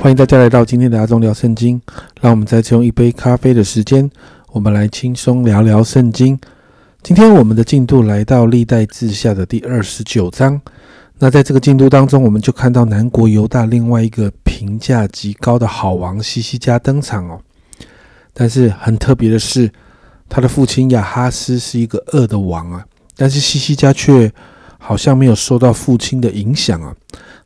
欢迎大家来到今天的阿忠聊圣经。让我们再次用一杯咖啡的时间，我们来轻松聊聊圣经。今天我们的进度来到历代志下的第二十九章。那在这个进度当中，我们就看到南国犹大另外一个评价极高的好王西西家登场哦。但是很特别的是，他的父亲亚哈斯是一个恶的王啊，但是西西家却好像没有受到父亲的影响啊。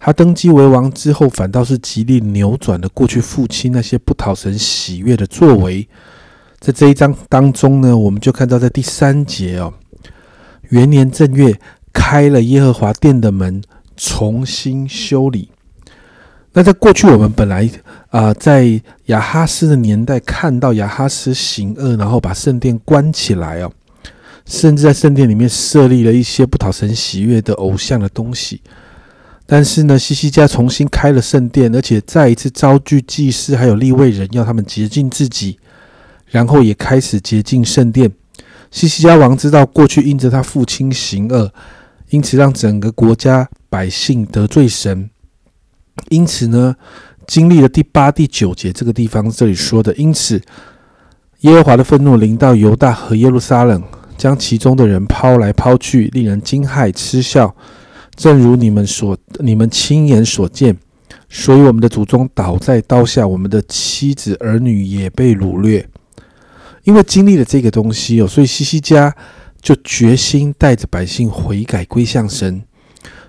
他登基为王之后，反倒是极力扭转了过去父亲那些不讨神喜悦的作为。在这一章当中呢，我们就看到在第三节哦，元年正月开了耶和华殿的门，重新修理。那在过去我们本来啊，在亚哈斯的年代看到亚哈斯行恶，然后把圣殿关起来哦，甚至在圣殿里面设立了一些不讨神喜悦的偶像的东西。但是呢，西西家重新开了圣殿，而且再一次招聚祭司还有立位人，要他们洁净自己，然后也开始洁净圣殿。西西家王知道过去因着他父亲行恶，因此让整个国家百姓得罪神。因此呢，经历了第八、第九节这个地方这里说的，因此耶和华的愤怒临到犹大和耶路撒冷，将其中的人抛来抛去，令人惊骇嗤笑。正如你们所、你们亲眼所见，所以我们的祖宗倒在刀下，我们的妻子儿女也被掳掠。因为经历了这个东西哦，所以西西家就决心带着百姓悔改归向神。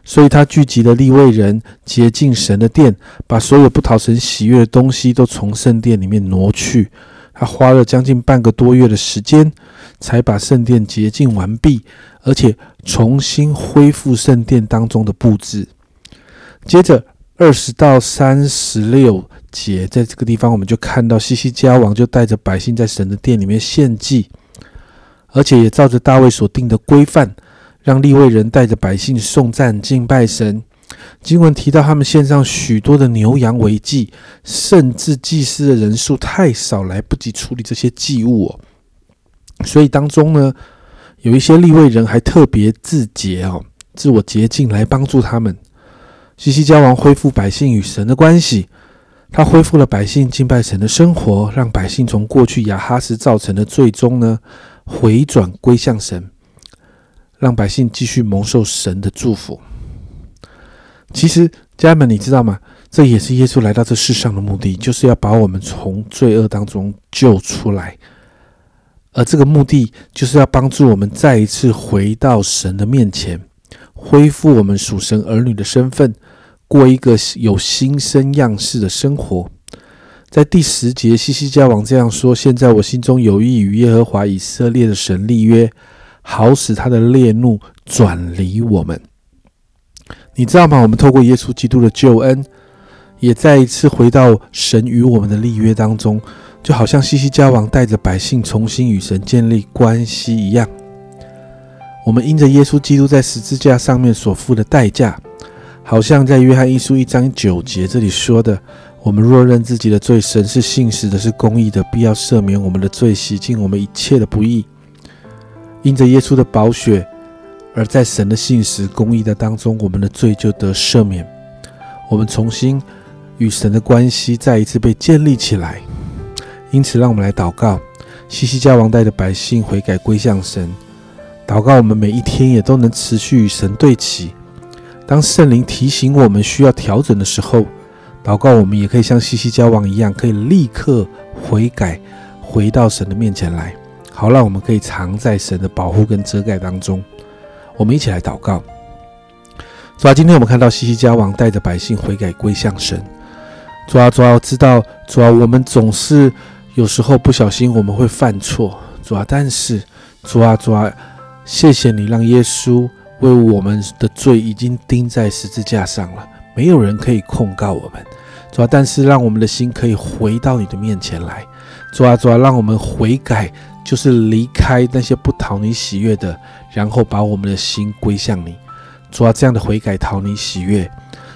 所以他聚集了立位人，洁净神的殿，把所有不讨神喜悦的东西都从圣殿里面挪去。他花了将近半个多月的时间，才把圣殿洁净完毕。而且重新恢复圣殿当中的布置。接着二十到三十六节，在这个地方，我们就看到西西家王就带着百姓在神的殿里面献祭，而且也照着大卫所定的规范，让立位人带着百姓颂赞敬拜神。经文提到，他们献上许多的牛羊为祭，甚至祭司的人数太少，来不及处理这些祭物。所以当中呢。有一些立位人还特别自洁哦，自我洁净来帮助他们。西西家王恢复百姓与神的关系，他恢复了百姓敬拜神的生活，让百姓从过去亚哈斯造成的最终呢回转归向神，让百姓继续蒙受神的祝福。其实家人们，你知道吗？这也是耶稣来到这世上的目的，就是要把我们从罪恶当中救出来。而这个目的就是要帮助我们再一次回到神的面前，恢复我们属神儿女的身份，过一个有新生样式的生活。在第十节，西西家王这样说：“现在我心中有意与耶和华以色列的神立约，好使他的烈怒转离我们。”你知道吗？我们透过耶稣基督的救恩，也再一次回到神与我们的立约当中。就好像西西家王带着百姓重新与神建立关系一样，我们因着耶稣基督在十字架上面所付的代价，好像在约翰一书一章九节这里说的：“我们若认自己的罪，神是信实的，是公义的，必要赦免我们的罪，洗净我们一切的不义。”因着耶稣的宝血，而在神的信实、公义的当中，我们的罪就得赦免，我们重新与神的关系再一次被建立起来。因此，让我们来祷告，西西家王带的百姓悔改归向神。祷告，我们每一天也都能持续与神对齐。当圣灵提醒我们需要调整的时候，祷告我们也可以像西西家王一样，可以立刻悔改，回到神的面前来。好，让我们可以藏在神的保护跟遮盖当中。我们一起来祷告。主啊，今天我们看到西西家王带着百姓悔改归向神。主啊，主啊，知道主啊，我们总是。有时候不小心我们会犯错，主啊，但是主啊，主啊，谢谢你让耶稣为我们的罪已经钉在十字架上了，没有人可以控告我们，主啊，但是让我们的心可以回到你的面前来，主啊，主啊，让我们悔改，就是离开那些不讨你喜悦的，然后把我们的心归向你，主啊，这样的悔改讨你喜悦，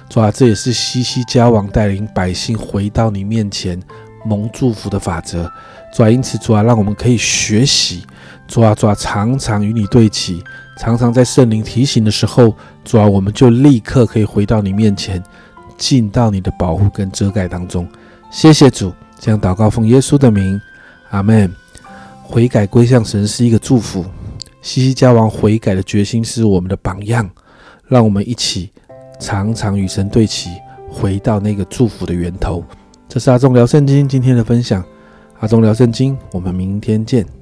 主啊，这也是西西家王带领百姓回到你面前。蒙祝福的法则，主啊，因此主啊，让我们可以学习，主啊，主，常常与你对齐，常常在圣灵提醒的时候，主啊，我们就立刻可以回到你面前，进到你的保护跟遮盖当中。谢谢主，这样祷告奉耶稣的名，阿门。悔改归向神是一个祝福，西西家王悔改的决心是我们的榜样，让我们一起常常与神对齐，回到那个祝福的源头。这是阿忠聊圣经今天的分享，阿忠聊圣经，我们明天见。